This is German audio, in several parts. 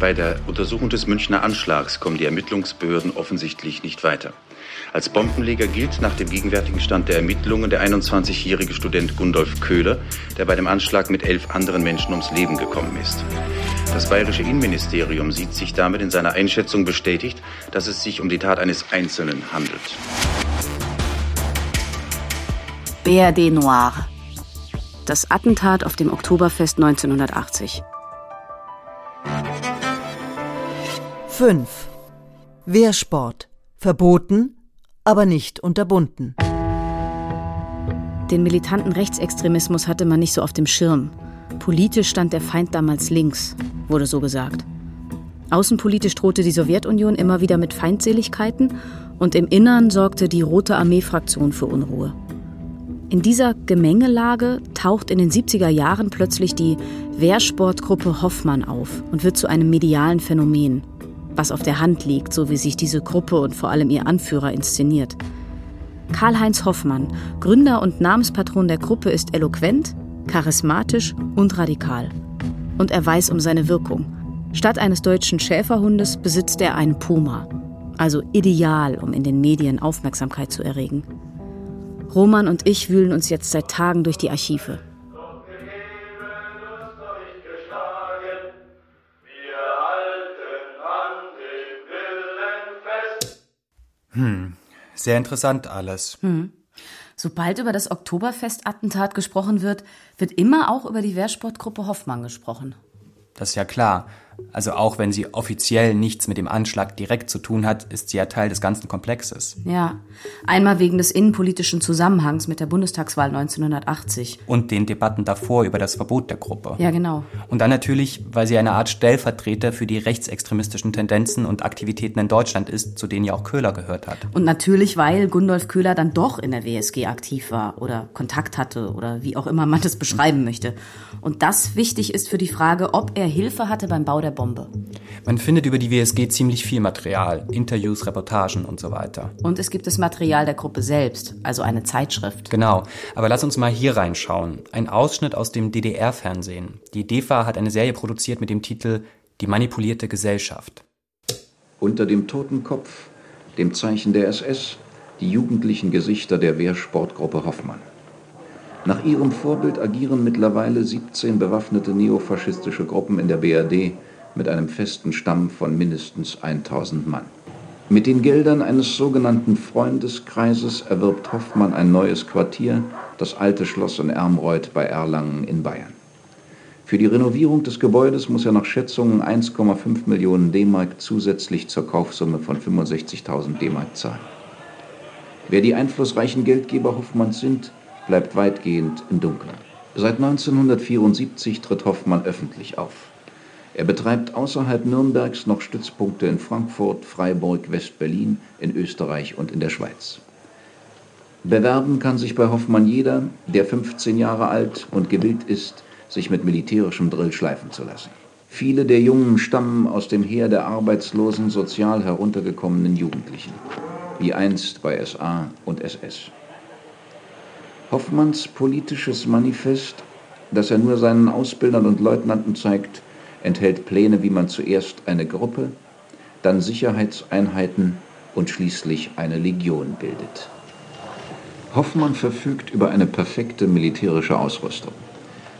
Bei der Untersuchung des Münchner Anschlags kommen die Ermittlungsbehörden offensichtlich nicht weiter. Als Bombenleger gilt nach dem gegenwärtigen Stand der Ermittlungen der 21-jährige Student Gundolf Köhler, der bei dem Anschlag mit elf anderen Menschen ums Leben gekommen ist. Das bayerische Innenministerium sieht sich damit in seiner Einschätzung bestätigt, dass es sich um die Tat eines Einzelnen handelt. BRD Noir. Das Attentat auf dem Oktoberfest 1980. 5. Wehrsport. Verboten, aber nicht unterbunden. Den militanten Rechtsextremismus hatte man nicht so auf dem Schirm. Politisch stand der Feind damals links, wurde so gesagt. Außenpolitisch drohte die Sowjetunion immer wieder mit Feindseligkeiten und im Innern sorgte die Rote Armee-Fraktion für Unruhe. In dieser Gemengelage taucht in den 70er Jahren plötzlich die Wehrsportgruppe Hoffmann auf und wird zu einem medialen Phänomen, was auf der Hand liegt, so wie sich diese Gruppe und vor allem ihr Anführer inszeniert. Karl-Heinz Hoffmann, Gründer und Namenspatron der Gruppe, ist eloquent, charismatisch und radikal. Und er weiß um seine Wirkung. Statt eines deutschen Schäferhundes besitzt er einen Puma. Also ideal, um in den Medien Aufmerksamkeit zu erregen. Roman und ich wühlen uns jetzt seit Tagen durch die Archive. Hm, sehr interessant alles. Hm. Sobald über das Oktoberfest-Attentat gesprochen wird, wird immer auch über die Wehrsportgruppe Hoffmann gesprochen. Das ist ja klar. Also auch wenn sie offiziell nichts mit dem Anschlag direkt zu tun hat, ist sie ja Teil des ganzen Komplexes. Ja, einmal wegen des innenpolitischen Zusammenhangs mit der Bundestagswahl 1980. Und den Debatten davor über das Verbot der Gruppe. Ja, genau. Und dann natürlich, weil sie eine Art Stellvertreter für die rechtsextremistischen Tendenzen und Aktivitäten in Deutschland ist, zu denen ja auch Köhler gehört hat. Und natürlich, weil Gundolf Köhler dann doch in der WSG aktiv war oder Kontakt hatte oder wie auch immer man das beschreiben möchte. Und das wichtig ist für die Frage, ob er Hilfe hatte beim Bau der Bombe. Man findet über die WSG ziemlich viel Material, Interviews, Reportagen und so weiter. Und es gibt das Material der Gruppe selbst, also eine Zeitschrift. Genau, aber lass uns mal hier reinschauen. Ein Ausschnitt aus dem DDR-Fernsehen. Die DEFA hat eine Serie produziert mit dem Titel Die manipulierte Gesellschaft. Unter dem Totenkopf, dem Zeichen der SS, die jugendlichen Gesichter der Wehrsportgruppe Hoffmann. Nach ihrem Vorbild agieren mittlerweile 17 bewaffnete neofaschistische Gruppen in der BRD mit einem festen Stamm von mindestens 1000 Mann. Mit den Geldern eines sogenannten Freundeskreises erwirbt Hoffmann ein neues Quartier, das alte Schloss in Ermreuth bei Erlangen in Bayern. Für die Renovierung des Gebäudes muss er nach Schätzungen 1,5 Millionen D-Mark zusätzlich zur Kaufsumme von 65.000 D-Mark zahlen. Wer die einflussreichen Geldgeber Hoffmanns sind, bleibt weitgehend im Dunkeln. Seit 1974 tritt Hoffmann öffentlich auf. Er betreibt außerhalb Nürnbergs noch Stützpunkte in Frankfurt, Freiburg, West-Berlin, in Österreich und in der Schweiz. Bewerben kann sich bei Hoffmann jeder, der 15 Jahre alt und gewillt ist, sich mit militärischem Drill schleifen zu lassen. Viele der Jungen stammen aus dem Heer der arbeitslosen, sozial heruntergekommenen Jugendlichen, wie einst bei SA und SS. Hoffmanns politisches Manifest, das er nur seinen Ausbildern und Leutnanten zeigt, enthält Pläne, wie man zuerst eine Gruppe, dann Sicherheitseinheiten und schließlich eine Legion bildet. Hoffmann verfügt über eine perfekte militärische Ausrüstung.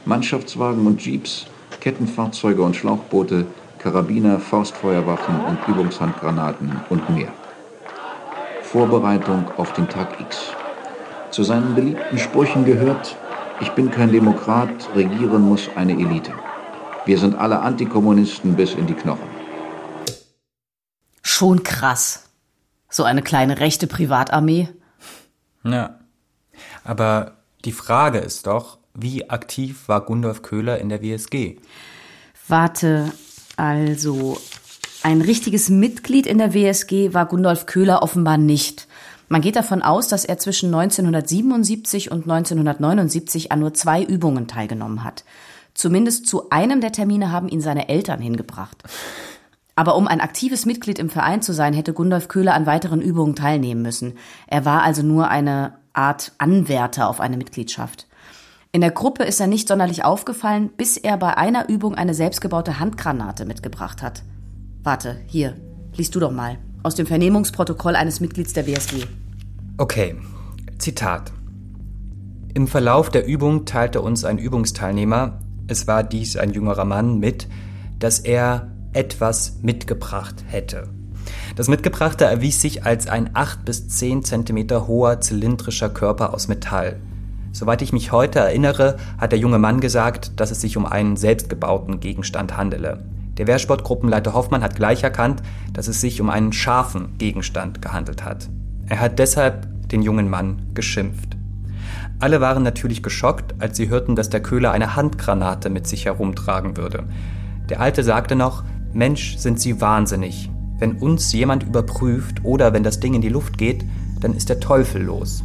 Mannschaftswagen und Jeeps, Kettenfahrzeuge und Schlauchboote, Karabiner, Faustfeuerwaffen und Übungshandgranaten und mehr. Vorbereitung auf den Tag X. Zu seinen beliebten Sprüchen gehört, ich bin kein Demokrat, regieren muss eine Elite. Wir sind alle Antikommunisten bis in die Knochen. Schon krass. So eine kleine rechte Privatarmee. Ja. Aber die Frage ist doch, wie aktiv war Gundolf Köhler in der WSG? Warte, also ein richtiges Mitglied in der WSG war Gundolf Köhler offenbar nicht. Man geht davon aus, dass er zwischen 1977 und 1979 an nur zwei Übungen teilgenommen hat. Zumindest zu einem der Termine haben ihn seine Eltern hingebracht. Aber um ein aktives Mitglied im Verein zu sein, hätte Gundolf Köhler an weiteren Übungen teilnehmen müssen. Er war also nur eine Art Anwärter auf eine Mitgliedschaft. In der Gruppe ist er nicht sonderlich aufgefallen, bis er bei einer Übung eine selbstgebaute Handgranate mitgebracht hat. Warte, hier, liest du doch mal. Aus dem Vernehmungsprotokoll eines Mitglieds der WSG. Okay, Zitat. Im Verlauf der Übung teilte uns ein Übungsteilnehmer, es war dies ein jüngerer Mann, mit, dass er etwas mitgebracht hätte. Das Mitgebrachte erwies sich als ein 8 bis 10 Zentimeter hoher zylindrischer Körper aus Metall. Soweit ich mich heute erinnere, hat der junge Mann gesagt, dass es sich um einen selbstgebauten Gegenstand handele. Der Wehrsportgruppenleiter Hoffmann hat gleich erkannt, dass es sich um einen scharfen Gegenstand gehandelt hat. Er hat deshalb den jungen Mann geschimpft. Alle waren natürlich geschockt, als sie hörten, dass der Köhler eine Handgranate mit sich herumtragen würde. Der Alte sagte noch, Mensch, sind Sie wahnsinnig. Wenn uns jemand überprüft oder wenn das Ding in die Luft geht, dann ist der Teufel los.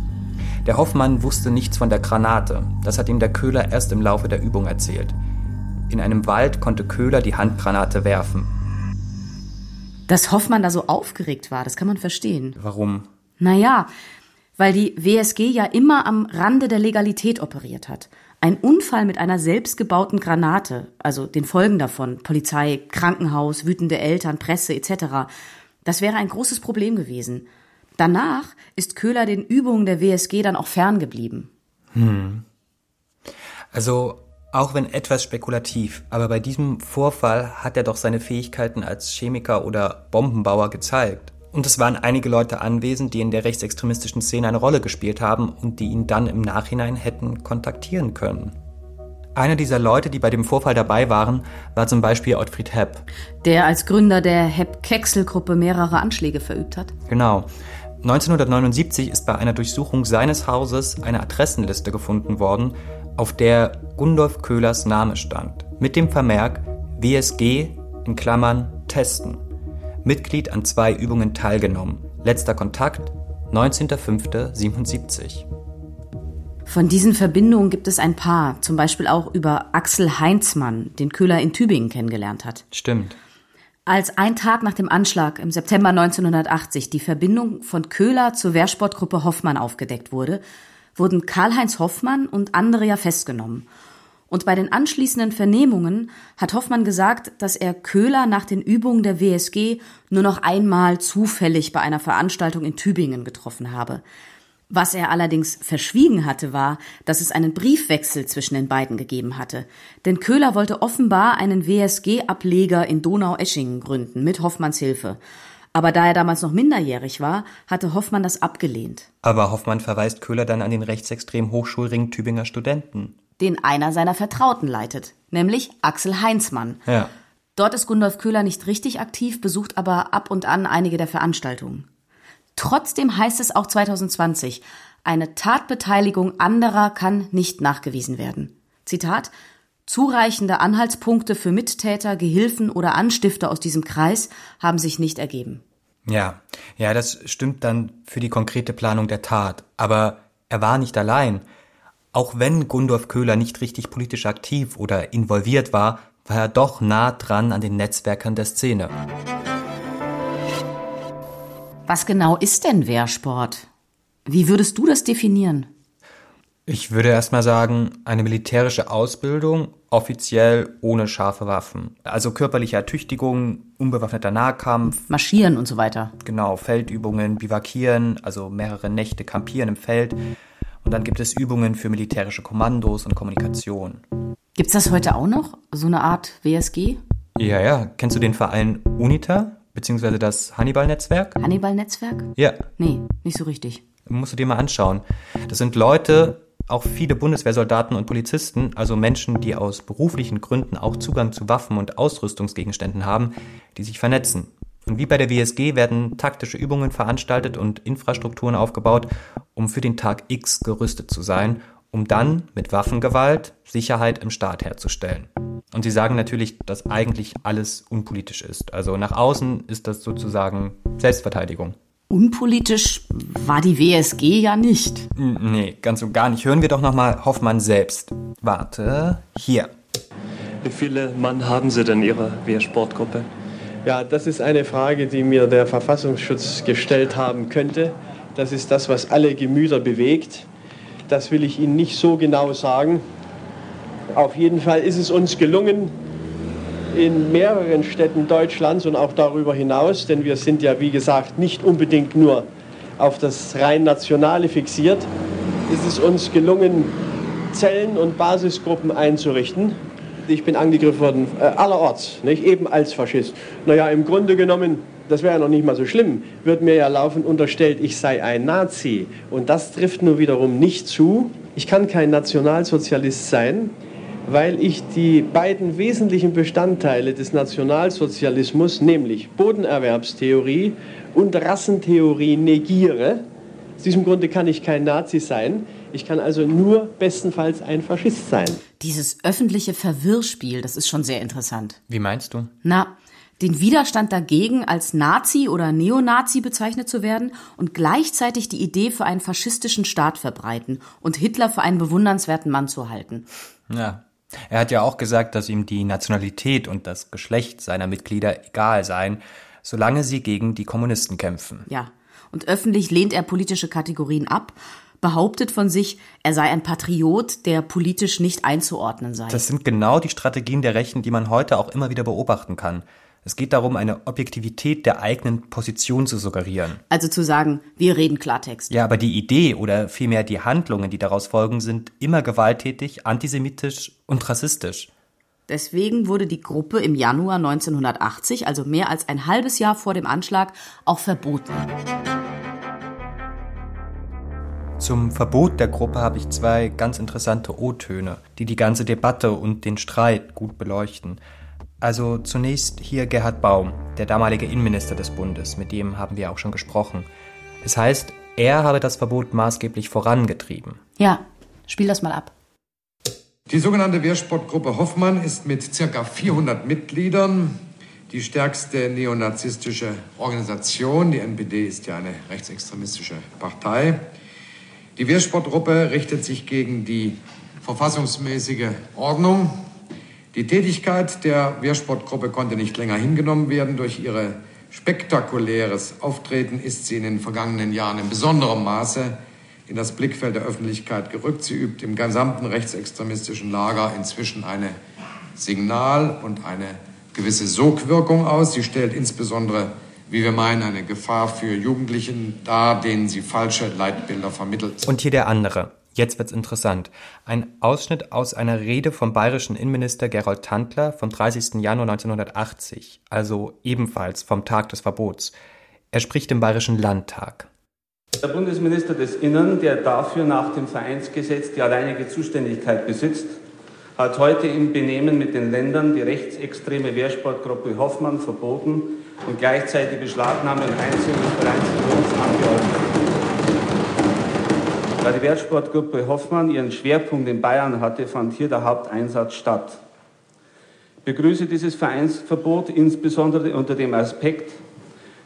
Der Hoffmann wusste nichts von der Granate. Das hat ihm der Köhler erst im Laufe der Übung erzählt. In einem Wald konnte Köhler die Handgranate werfen. Dass Hoffmann da so aufgeregt war, das kann man verstehen. Warum? Naja, weil die WSG ja immer am Rande der Legalität operiert hat. Ein Unfall mit einer selbstgebauten Granate, also den Folgen davon, Polizei, Krankenhaus, wütende Eltern, Presse etc., das wäre ein großes Problem gewesen. Danach ist Köhler den Übungen der WSG dann auch ferngeblieben. Hm. Also, auch wenn etwas spekulativ, aber bei diesem Vorfall hat er doch seine Fähigkeiten als Chemiker oder Bombenbauer gezeigt. Und es waren einige Leute anwesend, die in der rechtsextremistischen Szene eine Rolle gespielt haben und die ihn dann im Nachhinein hätten kontaktieren können. Einer dieser Leute, die bei dem Vorfall dabei waren, war zum Beispiel Ottfried Hepp. Der als Gründer der Hepp-Kexel-Gruppe mehrere Anschläge verübt hat? Genau. 1979 ist bei einer Durchsuchung seines Hauses eine Adressenliste gefunden worden, auf der Gundolf Köhlers Name stand, mit dem Vermerk WSG in Klammern testen. Mitglied an zwei Übungen teilgenommen. Letzter Kontakt 19.05.77. Von diesen Verbindungen gibt es ein paar, zum Beispiel auch über Axel Heinzmann, den Köhler in Tübingen kennengelernt hat. Stimmt. Als ein Tag nach dem Anschlag im September 1980 die Verbindung von Köhler zur Wehrsportgruppe Hoffmann aufgedeckt wurde, wurden Karl-Heinz Hoffmann und andere ja festgenommen und bei den anschließenden Vernehmungen hat Hoffmann gesagt, dass er Köhler nach den Übungen der WSG nur noch einmal zufällig bei einer Veranstaltung in Tübingen getroffen habe. Was er allerdings verschwiegen hatte, war, dass es einen Briefwechsel zwischen den beiden gegeben hatte. Denn Köhler wollte offenbar einen WSG-Ableger in Donau-Eschingen gründen, mit Hoffmanns Hilfe. Aber da er damals noch minderjährig war, hatte Hoffmann das abgelehnt. Aber Hoffmann verweist Köhler dann an den rechtsextremen Hochschulring Tübinger Studenten den einer seiner Vertrauten leitet, nämlich Axel Heinzmann. Ja. Dort ist Gundolf Köhler nicht richtig aktiv, besucht aber ab und an einige der Veranstaltungen. Trotzdem heißt es auch 2020, eine Tatbeteiligung anderer kann nicht nachgewiesen werden. Zitat Zureichende Anhaltspunkte für Mittäter, Gehilfen oder Anstifter aus diesem Kreis haben sich nicht ergeben. Ja, ja, das stimmt dann für die konkrete Planung der Tat. Aber er war nicht allein. Auch wenn Gundolf Köhler nicht richtig politisch aktiv oder involviert war, war er doch nah dran an den Netzwerkern der Szene. Was genau ist denn Wehrsport? Wie würdest du das definieren? Ich würde erstmal sagen, eine militärische Ausbildung, offiziell ohne scharfe Waffen. Also körperliche Ertüchtigung, unbewaffneter Nahkampf. Marschieren und so weiter. Genau, Feldübungen, Bivakieren, also mehrere Nächte campieren im Feld. Und dann gibt es Übungen für militärische Kommandos und Kommunikation. Gibt's das heute auch noch? So eine Art WSG? Ja, ja. Kennst du den Verein UNITA? Beziehungsweise das Hannibal-Netzwerk? Hannibal-Netzwerk? Ja. Nee, nicht so richtig. Musst du dir mal anschauen. Das sind Leute, auch viele Bundeswehrsoldaten und Polizisten, also Menschen, die aus beruflichen Gründen auch Zugang zu Waffen und Ausrüstungsgegenständen haben, die sich vernetzen. Und wie bei der WSG werden taktische Übungen veranstaltet und Infrastrukturen aufgebaut, um für den Tag X gerüstet zu sein, um dann mit Waffengewalt Sicherheit im Staat herzustellen. Und sie sagen natürlich, dass eigentlich alles unpolitisch ist. Also nach außen ist das sozusagen Selbstverteidigung. Unpolitisch war die WSG ja nicht. Nee, ganz und gar nicht. Hören wir doch nochmal Hoffmann selbst. Warte, hier. Wie viele Mann haben Sie denn Ihrer Wehrsportgruppe? Ja, das ist eine Frage, die mir der Verfassungsschutz gestellt haben könnte. Das ist das, was alle Gemüter bewegt. das will ich Ihnen nicht so genau sagen. Auf jeden Fall ist es uns gelungen, in mehreren Städten Deutschlands und auch darüber hinaus, denn wir sind ja, wie gesagt, nicht unbedingt nur auf das rein Nationale fixiert, ist es uns gelungen, Zellen und Basisgruppen einzurichten. Ich bin angegriffen worden, äh, allerorts, nicht? eben als Faschist. Naja, im Grunde genommen, das wäre ja noch nicht mal so schlimm, wird mir ja laufend unterstellt, ich sei ein Nazi. Und das trifft nur wiederum nicht zu. Ich kann kein Nationalsozialist sein, weil ich die beiden wesentlichen Bestandteile des Nationalsozialismus, nämlich Bodenerwerbstheorie und Rassentheorie, negiere. Aus diesem Grunde kann ich kein Nazi sein. Ich kann also nur bestenfalls ein Faschist sein. Dieses öffentliche Verwirrspiel, das ist schon sehr interessant. Wie meinst du? Na, den Widerstand dagegen, als Nazi oder Neonazi bezeichnet zu werden und gleichzeitig die Idee für einen faschistischen Staat verbreiten und Hitler für einen bewundernswerten Mann zu halten. Ja. Er hat ja auch gesagt, dass ihm die Nationalität und das Geschlecht seiner Mitglieder egal seien, solange sie gegen die Kommunisten kämpfen. Ja. Und öffentlich lehnt er politische Kategorien ab, behauptet von sich, er sei ein Patriot, der politisch nicht einzuordnen sei. Das sind genau die Strategien der Rechten, die man heute auch immer wieder beobachten kann. Es geht darum, eine Objektivität der eigenen Position zu suggerieren. Also zu sagen, wir reden Klartext. Ja, aber die Idee oder vielmehr die Handlungen, die daraus folgen, sind immer gewalttätig, antisemitisch und rassistisch. Deswegen wurde die Gruppe im Januar 1980, also mehr als ein halbes Jahr vor dem Anschlag, auch verboten. Zum Verbot der Gruppe habe ich zwei ganz interessante O-Töne, die die ganze Debatte und den Streit gut beleuchten. Also zunächst hier Gerhard Baum, der damalige Innenminister des Bundes, mit dem haben wir auch schon gesprochen. Es heißt, er habe das Verbot maßgeblich vorangetrieben. Ja, spiel das mal ab. Die sogenannte Wehrsportgruppe Hoffmann ist mit ca. 400 Mitgliedern die stärkste neonazistische Organisation. Die NPD ist ja eine rechtsextremistische Partei. Die Wehrsportgruppe richtet sich gegen die verfassungsmäßige Ordnung. Die Tätigkeit der Wehrsportgruppe konnte nicht länger hingenommen werden. Durch ihr spektakuläres Auftreten ist sie in den vergangenen Jahren in besonderem Maße in das Blickfeld der Öffentlichkeit gerückt. Sie übt im gesamten rechtsextremistischen Lager inzwischen eine Signal- und eine gewisse Sogwirkung aus. Sie stellt insbesondere wie wir meinen, eine Gefahr für Jugendlichen dar, denen sie falsche Leitbilder vermittelt. Und hier der andere. Jetzt wird's interessant. Ein Ausschnitt aus einer Rede vom bayerischen Innenminister Gerold Tandler vom 30. Januar 1980, also ebenfalls vom Tag des Verbots. Er spricht im Bayerischen Landtag. Der Bundesminister des Innern, der dafür nach dem Vereinsgesetz die alleinige Zuständigkeit besitzt, hat heute im Benehmen mit den Ländern die rechtsextreme Wehrsportgruppe Hoffmann verboten und gleichzeitig Beschlagnahme und Einziehung angeordnet. Da die Wehrsportgruppe Hoffmann ihren Schwerpunkt in Bayern hatte, fand hier der Haupteinsatz statt. Ich begrüße dieses Vereinsverbot insbesondere unter dem Aspekt,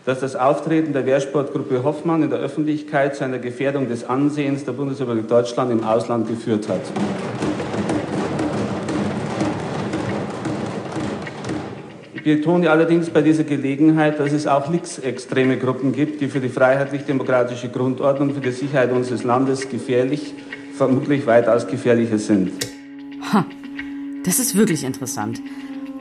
dass das Auftreten der Wehrsportgruppe Hoffmann in der Öffentlichkeit zu einer Gefährdung des Ansehens der Bundesrepublik Deutschland im Ausland geführt hat. Betone allerdings bei dieser Gelegenheit, dass es auch linksextreme Gruppen gibt, die für die freiheitlich-demokratische Grundordnung, für die Sicherheit unseres Landes gefährlich, vermutlich weitaus gefährlicher sind. Ha, das ist wirklich interessant.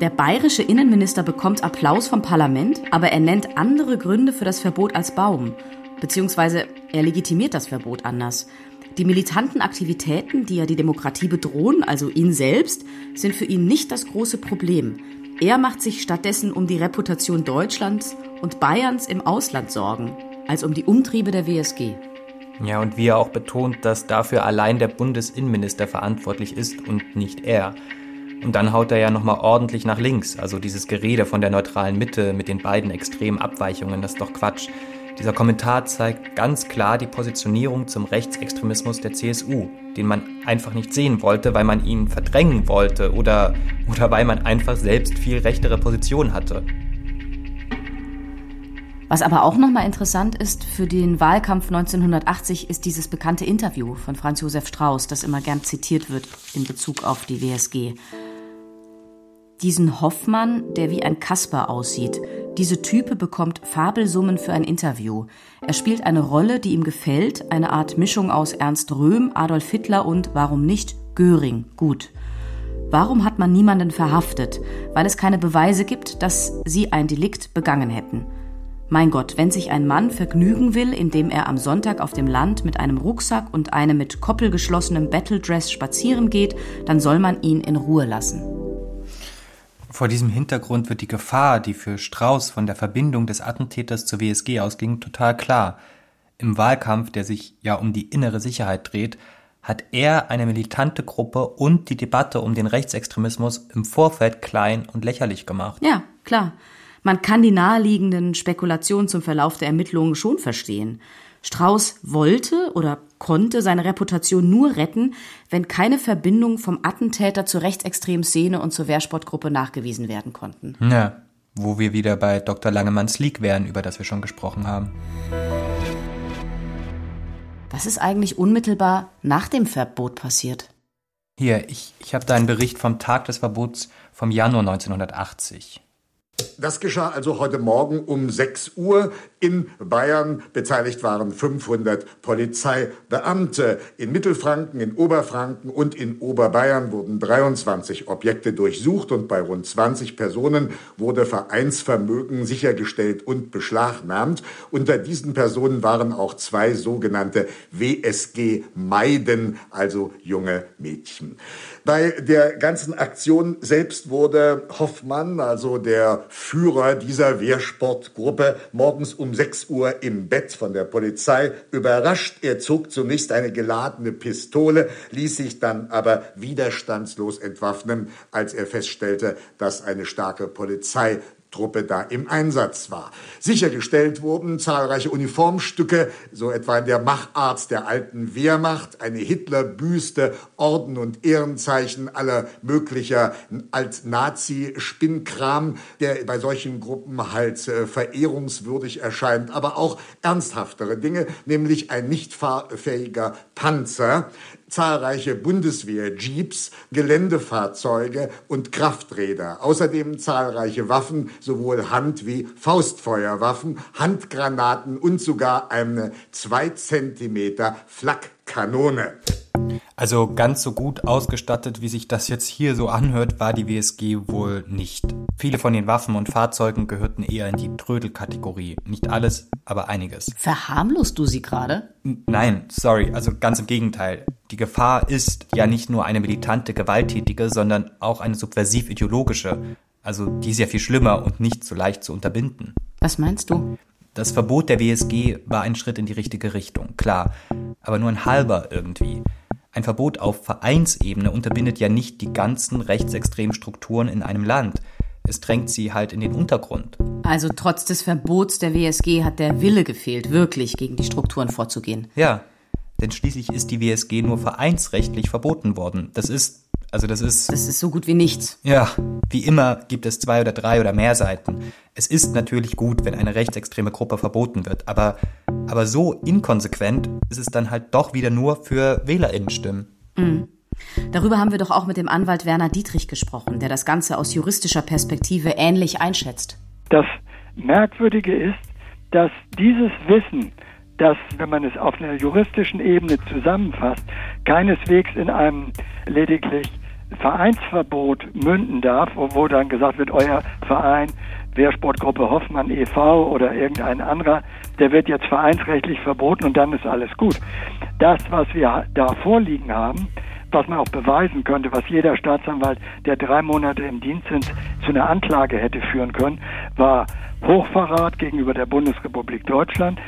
Der bayerische Innenminister bekommt Applaus vom Parlament, aber er nennt andere Gründe für das Verbot als Baum. Beziehungsweise er legitimiert das Verbot anders. Die militanten Aktivitäten, die ja die Demokratie bedrohen, also ihn selbst, sind für ihn nicht das große Problem. Er macht sich stattdessen um die Reputation Deutschlands und Bayerns im Ausland Sorgen, als um die Umtriebe der WSG. Ja, und wie er auch betont, dass dafür allein der Bundesinnenminister verantwortlich ist und nicht er. Und dann haut er ja nochmal ordentlich nach links. Also dieses Gerede von der neutralen Mitte mit den beiden extremen Abweichungen, das ist doch Quatsch. Dieser Kommentar zeigt ganz klar die Positionierung zum Rechtsextremismus der CSU, den man einfach nicht sehen wollte, weil man ihn verdrängen wollte oder, oder weil man einfach selbst viel rechtere Position hatte. Was aber auch nochmal interessant ist für den Wahlkampf 1980 ist dieses bekannte Interview von Franz Josef Strauß, das immer gern zitiert wird in Bezug auf die WSG. Diesen Hoffmann, der wie ein Kasper aussieht, Diese Type bekommt Fabelsummen für ein Interview. Er spielt eine Rolle, die ihm gefällt, eine Art Mischung aus Ernst Röhm, Adolf Hitler und, warum nicht, Göring. Gut. Warum hat man niemanden verhaftet? Weil es keine Beweise gibt, dass sie ein Delikt begangen hätten. Mein Gott, wenn sich ein Mann vergnügen will, indem er am Sonntag auf dem Land mit einem Rucksack und einem mit Koppel geschlossenem Battledress spazieren geht, dann soll man ihn in Ruhe lassen. Vor diesem Hintergrund wird die Gefahr, die für Strauß von der Verbindung des Attentäters zur WSG ausging, total klar. Im Wahlkampf, der sich ja um die innere Sicherheit dreht, hat er eine militante Gruppe und die Debatte um den Rechtsextremismus im Vorfeld klein und lächerlich gemacht. Ja, klar. Man kann die naheliegenden Spekulationen zum Verlauf der Ermittlungen schon verstehen. Strauß wollte oder konnte seine Reputation nur retten, wenn keine Verbindungen vom Attentäter zur rechtsextremen Szene und zur Wehrsportgruppe nachgewiesen werden konnten. Ja, wo wir wieder bei Dr. Langemanns Leak wären, über das wir schon gesprochen haben. Was ist eigentlich unmittelbar nach dem Verbot passiert? Hier, ich, ich habe da einen Bericht vom Tag des Verbots vom Januar 1980. Das geschah also heute Morgen um 6 Uhr. In Bayern beteiligt waren 500 Polizeibeamte. In Mittelfranken, in Oberfranken und in Oberbayern wurden 23 Objekte durchsucht und bei rund 20 Personen wurde Vereinsvermögen sichergestellt und beschlagnahmt. Unter diesen Personen waren auch zwei sogenannte WSG-Meiden, also junge Mädchen. Bei der ganzen Aktion selbst wurde Hoffmann, also der Führer dieser Wehrsportgruppe, morgens um 6 Uhr im Bett von der Polizei überrascht. Er zog zunächst eine geladene Pistole, ließ sich dann aber widerstandslos entwaffnen, als er feststellte, dass eine starke Polizei Truppe da im Einsatz war. Sichergestellt wurden zahlreiche Uniformstücke, so etwa der Machart der alten Wehrmacht, eine Hitlerbüste, Orden und Ehrenzeichen aller möglicher Alt-Nazi-Spinnkram, der bei solchen Gruppen halt äh, verehrungswürdig erscheint, aber auch ernsthaftere Dinge, nämlich ein nicht fahrfähiger Panzer, zahlreiche Bundeswehr-Jeeps, Geländefahrzeuge und Krafträder. Außerdem zahlreiche Waffen, sowohl Hand- wie Faustfeuerwaffen, Handgranaten und sogar eine zwei Zentimeter Flakkanone. Also ganz so gut ausgestattet, wie sich das jetzt hier so anhört, war die WSG wohl nicht. Viele von den Waffen und Fahrzeugen gehörten eher in die Trödelkategorie. Nicht alles, aber einiges. Verharmlost du sie gerade? Nein, sorry, also ganz im Gegenteil. Die Gefahr ist ja nicht nur eine militante, gewalttätige, sondern auch eine subversiv-ideologische. Also die ist ja viel schlimmer und nicht so leicht zu unterbinden. Was meinst du? Das Verbot der WSG war ein Schritt in die richtige Richtung, klar, aber nur ein halber irgendwie. Ein Verbot auf Vereinsebene unterbindet ja nicht die ganzen rechtsextremen Strukturen in einem Land. Es drängt sie halt in den Untergrund. Also trotz des Verbots der WSG hat der Wille gefehlt, wirklich gegen die Strukturen vorzugehen. Ja, denn schließlich ist die WSG nur vereinsrechtlich verboten worden. Das ist also das ist. Das ist so gut wie nichts. Ja, wie immer gibt es zwei oder drei oder mehr Seiten. Es ist natürlich gut, wenn eine rechtsextreme Gruppe verboten wird, aber, aber so inkonsequent ist es dann halt doch wieder nur für WählerInnen-Stimmen. Mhm. Darüber haben wir doch auch mit dem Anwalt Werner Dietrich gesprochen, der das Ganze aus juristischer Perspektive ähnlich einschätzt. Das Merkwürdige ist, dass dieses Wissen, das, wenn man es auf einer juristischen Ebene zusammenfasst, keineswegs in einem lediglich Vereinsverbot münden darf, wo dann gesagt wird, euer Verein, Wehrsportgruppe Hoffmann e.V. oder irgendein anderer, der wird jetzt vereinsrechtlich verboten und dann ist alles gut. Das, was wir da vorliegen haben, was man auch beweisen könnte, was jeder Staatsanwalt, der drei Monate im Dienst sind, zu einer Anklage hätte führen können, war Hochverrat gegenüber der Bundesrepublik Deutschland,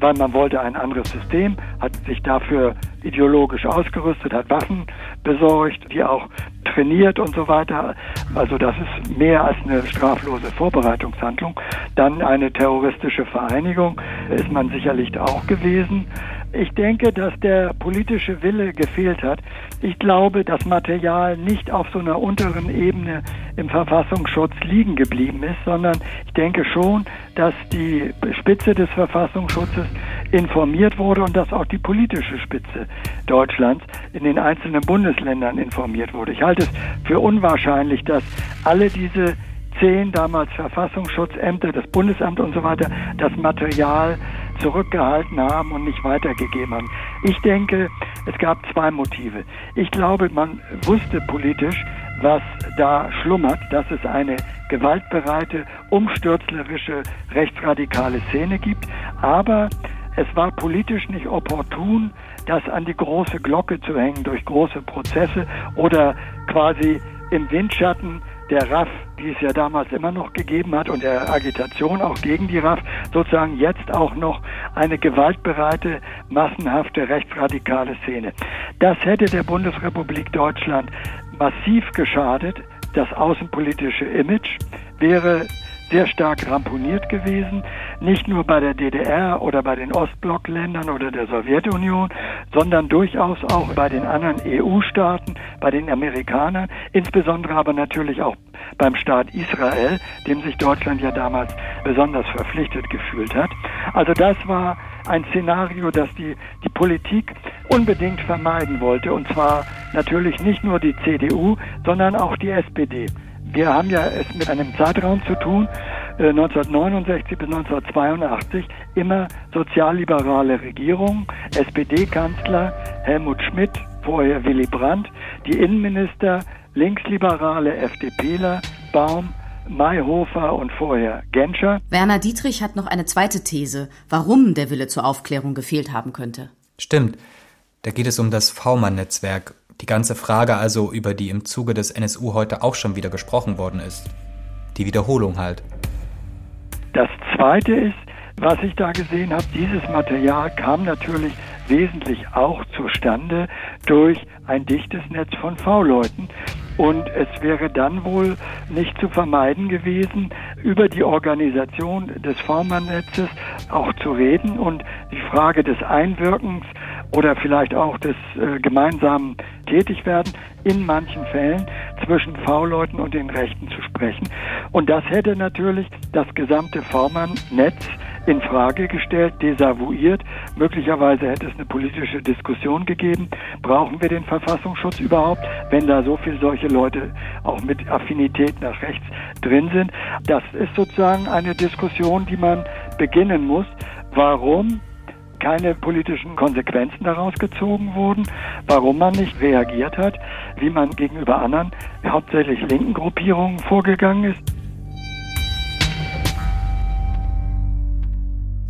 weil man wollte ein anderes System, hat sich dafür ideologisch ausgerüstet, hat Waffen besorgt, die auch trainiert und so weiter. Also das ist mehr als eine straflose Vorbereitungshandlung. Dann eine terroristische Vereinigung ist man sicherlich auch gewesen. Ich denke, dass der politische Wille gefehlt hat. Ich glaube, das Material nicht auf so einer unteren Ebene im Verfassungsschutz liegen geblieben ist, sondern ich denke schon, dass die Spitze des Verfassungsschutzes informiert wurde und dass auch die politische Spitze Deutschlands in den einzelnen Bundesländern informiert wurde. Ich halte es für unwahrscheinlich, dass alle diese zehn damals Verfassungsschutzämter, das Bundesamt und so weiter, das Material zurückgehalten haben und nicht weitergegeben haben. Ich denke, es gab zwei Motive. Ich glaube, man wusste politisch, was da schlummert, dass es eine gewaltbereite, umstürzlerische, rechtsradikale Szene gibt. Aber es war politisch nicht opportun, das an die große Glocke zu hängen durch große Prozesse oder quasi im Windschatten der RAF, die es ja damals immer noch gegeben hat und der Agitation auch gegen die RAF, sozusagen jetzt auch noch eine gewaltbereite, massenhafte rechtsradikale Szene. Das hätte der Bundesrepublik Deutschland massiv geschadet. Das außenpolitische Image wäre sehr stark ramponiert gewesen, nicht nur bei der DDR oder bei den Ostblockländern oder der Sowjetunion, sondern durchaus auch bei den anderen EU-Staaten, bei den Amerikanern, insbesondere aber natürlich auch beim Staat Israel, dem sich Deutschland ja damals besonders verpflichtet gefühlt hat. Also das war ein Szenario, das die, die Politik unbedingt vermeiden wollte. Und zwar natürlich nicht nur die CDU, sondern auch die SPD. Wir haben ja es mit einem Zeitraum zu tun, 1969 äh, bis 1982 immer sozialliberale Regierung, SPD-Kanzler Helmut Schmidt, vorher Willy Brandt, die Innenminister linksliberale FDPler, Baum, Mayhofer und vorher Genscher. Werner Dietrich hat noch eine zweite These, warum der Wille zur Aufklärung gefehlt haben könnte. Stimmt. Da geht es um das V-Mann-Netzwerk. Die ganze Frage also, über die im Zuge des NSU heute auch schon wieder gesprochen worden ist. Die Wiederholung halt. Das Zweite ist, was ich da gesehen habe, dieses Material kam natürlich wesentlich auch zustande durch ein dichtes Netz von V-Leuten. Und es wäre dann wohl nicht zu vermeiden gewesen, über die Organisation des V-Mann-Netzes auch zu reden und die Frage des Einwirkens oder vielleicht auch des äh, gemeinsamen Tätigwerden in manchen Fällen zwischen V-Leuten und den Rechten zu sprechen. Und das hätte natürlich das gesamte V-Mann-Netz in Frage gestellt, desavouiert. Möglicherweise hätte es eine politische Diskussion gegeben. Brauchen wir den Verfassungsschutz überhaupt, wenn da so viele solche Leute auch mit Affinität nach rechts drin sind? Das ist sozusagen eine Diskussion, die man beginnen muss. Warum keine politischen Konsequenzen daraus gezogen wurden, warum man nicht reagiert hat, wie man gegenüber anderen, hauptsächlich linken Gruppierungen vorgegangen ist.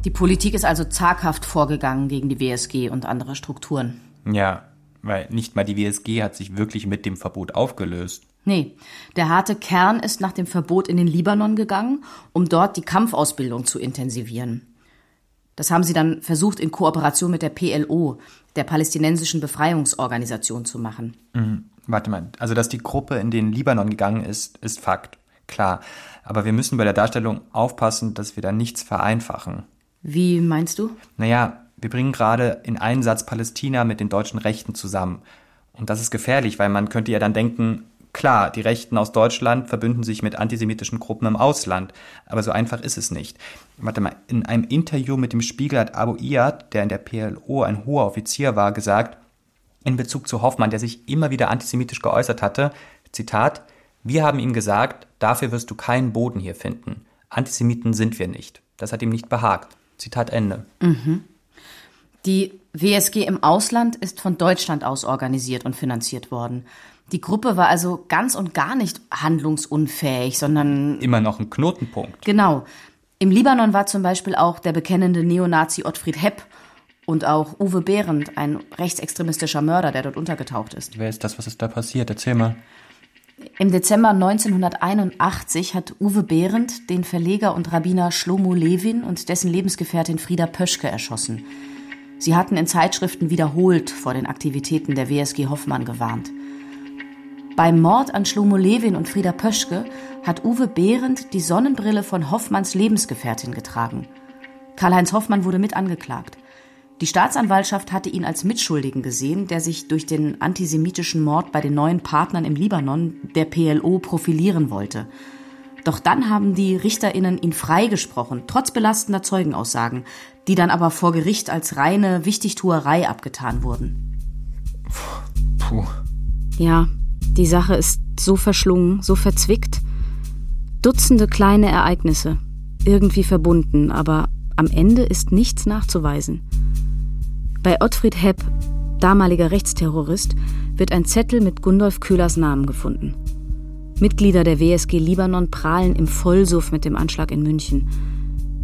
Die Politik ist also zaghaft vorgegangen gegen die WSG und andere Strukturen. Ja, weil nicht mal die WSG hat sich wirklich mit dem Verbot aufgelöst. Nee, der harte Kern ist nach dem Verbot in den Libanon gegangen, um dort die Kampfausbildung zu intensivieren. Das haben sie dann versucht, in Kooperation mit der PLO, der palästinensischen Befreiungsorganisation, zu machen. Mhm. Warte mal, also dass die Gruppe in den Libanon gegangen ist, ist Fakt. Klar. Aber wir müssen bei der Darstellung aufpassen, dass wir da nichts vereinfachen. Wie meinst du? Naja, wir bringen gerade in einen Satz Palästina mit den deutschen Rechten zusammen. Und das ist gefährlich, weil man könnte ja dann denken, Klar, die Rechten aus Deutschland verbünden sich mit antisemitischen Gruppen im Ausland, aber so einfach ist es nicht. Warte mal, in einem Interview mit dem Spiegel hat Abu Iyad, der in der PLO ein hoher Offizier war, gesagt, in Bezug zu Hoffmann, der sich immer wieder antisemitisch geäußert hatte, Zitat, wir haben ihm gesagt, dafür wirst du keinen Boden hier finden. Antisemiten sind wir nicht. Das hat ihm nicht behagt. Zitat Ende. Mhm. Die WSG im Ausland ist von Deutschland aus organisiert und finanziert worden. Die Gruppe war also ganz und gar nicht handlungsunfähig, sondern. Immer noch ein Knotenpunkt. Genau. Im Libanon war zum Beispiel auch der bekennende Neonazi Ottfried Hepp und auch Uwe Behrendt, ein rechtsextremistischer Mörder, der dort untergetaucht ist. Wer ist das? Was ist da passiert? Erzähl mal. Im Dezember 1981 hat Uwe Behrendt den Verleger und Rabbiner Shlomo Levin und dessen Lebensgefährtin Frieda Pöschke erschossen. Sie hatten in Zeitschriften wiederholt vor den Aktivitäten der WSG Hoffmann gewarnt. Beim Mord an Schlomo Levin und Frieda Pöschke hat Uwe Behrendt die Sonnenbrille von Hoffmanns Lebensgefährtin getragen. Karl-Heinz Hoffmann wurde mit angeklagt. Die Staatsanwaltschaft hatte ihn als Mitschuldigen gesehen, der sich durch den antisemitischen Mord bei den neuen Partnern im Libanon, der PLO, profilieren wollte. Doch dann haben die RichterInnen ihn freigesprochen, trotz belastender Zeugenaussagen, die dann aber vor Gericht als reine Wichtigtuerei abgetan wurden. Puh. Ja, die Sache ist so verschlungen, so verzwickt. Dutzende kleine Ereignisse, irgendwie verbunden, aber am Ende ist nichts nachzuweisen. Bei Ottfried Hepp, damaliger Rechtsterrorist, wird ein Zettel mit Gundolf Köhlers Namen gefunden. Mitglieder der WSG Libanon prahlen im Vollsuff mit dem Anschlag in München.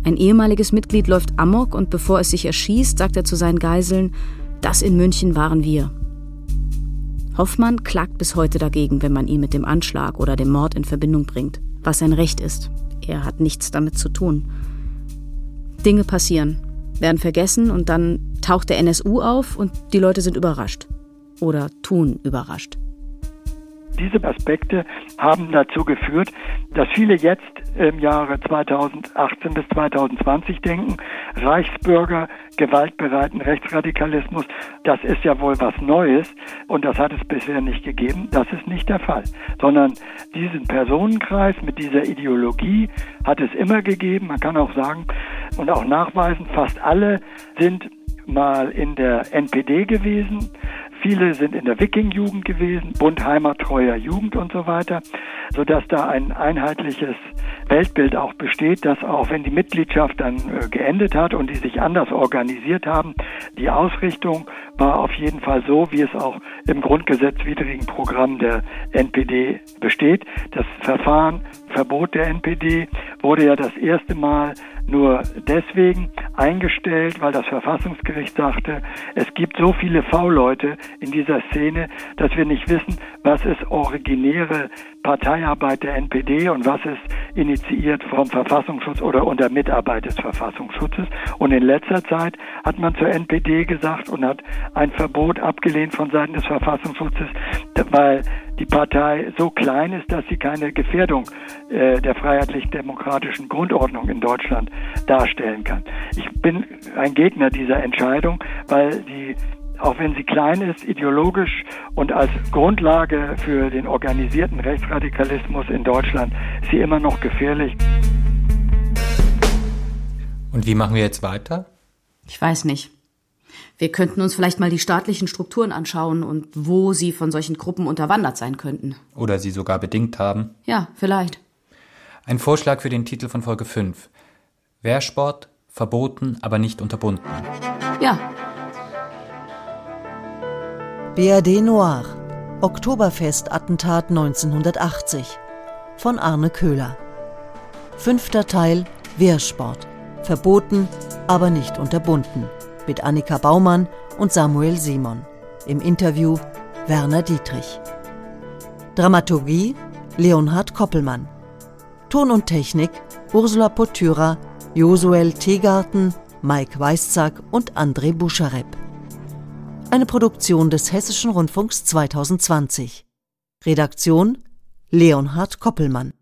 Ein ehemaliges Mitglied läuft amok und bevor es sich erschießt, sagt er zu seinen Geiseln, das in München waren wir. Hoffmann klagt bis heute dagegen, wenn man ihn mit dem Anschlag oder dem Mord in Verbindung bringt, was sein Recht ist. Er hat nichts damit zu tun. Dinge passieren, werden vergessen und dann taucht der NSU auf und die Leute sind überrascht. Oder tun überrascht. Diese Aspekte haben dazu geführt, dass viele jetzt im Jahre 2018 bis 2020 denken, Reichsbürger, gewaltbereiten Rechtsradikalismus, das ist ja wohl was Neues und das hat es bisher nicht gegeben. Das ist nicht der Fall, sondern diesen Personenkreis mit dieser Ideologie hat es immer gegeben. Man kann auch sagen und auch nachweisen, fast alle sind mal in der NPD gewesen, Viele sind in der Wiking-Jugend gewesen, Bund Heimattreuer Jugend und so weiter, sodass da ein einheitliches Weltbild auch besteht, dass auch wenn die Mitgliedschaft dann äh, geendet hat und die sich anders organisiert haben, die Ausrichtung war auf jeden Fall so, wie es auch im grundgesetzwidrigen Programm der NPD besteht. Das Verfahren Verbot der NPD wurde ja das erste Mal nur deswegen eingestellt, weil das Verfassungsgericht sagte, es gibt so viele V-Leute in dieser Szene, dass wir nicht wissen, was ist originäre Parteiarbeit der NPD und was ist initiiert vom Verfassungsschutz oder unter Mitarbeit des Verfassungsschutzes. Und in letzter Zeit hat man zur NPD gesagt und hat ein Verbot abgelehnt von Seiten des Verfassungsschutzes, weil die Partei so klein ist, dass sie keine Gefährdung äh, der freiheitlich-demokratischen Grundordnung in Deutschland darstellen kann. Ich bin ein Gegner dieser Entscheidung, weil die auch wenn sie klein ist, ideologisch und als Grundlage für den organisierten Rechtsradikalismus in Deutschland, ist sie immer noch gefährlich. Und wie machen wir jetzt weiter? Ich weiß nicht. Wir könnten uns vielleicht mal die staatlichen Strukturen anschauen und wo sie von solchen Gruppen unterwandert sein könnten. Oder sie sogar bedingt haben. Ja, vielleicht. Ein Vorschlag für den Titel von Folge 5. Wehrsport, verboten, aber nicht unterbunden. Ja. BRD Noir. Oktoberfest-Attentat 1980 von Arne Köhler. Fünfter Teil Wehrsport. Verboten, aber nicht unterbunden mit Annika Baumann und Samuel Simon. Im Interview Werner Dietrich. Dramaturgie Leonhard Koppelmann. Ton und Technik Ursula Potyra, Josuel Tegarten, Mike Weißzack und André Buscharep. Eine Produktion des Hessischen Rundfunks 2020. Redaktion Leonhard Koppelmann.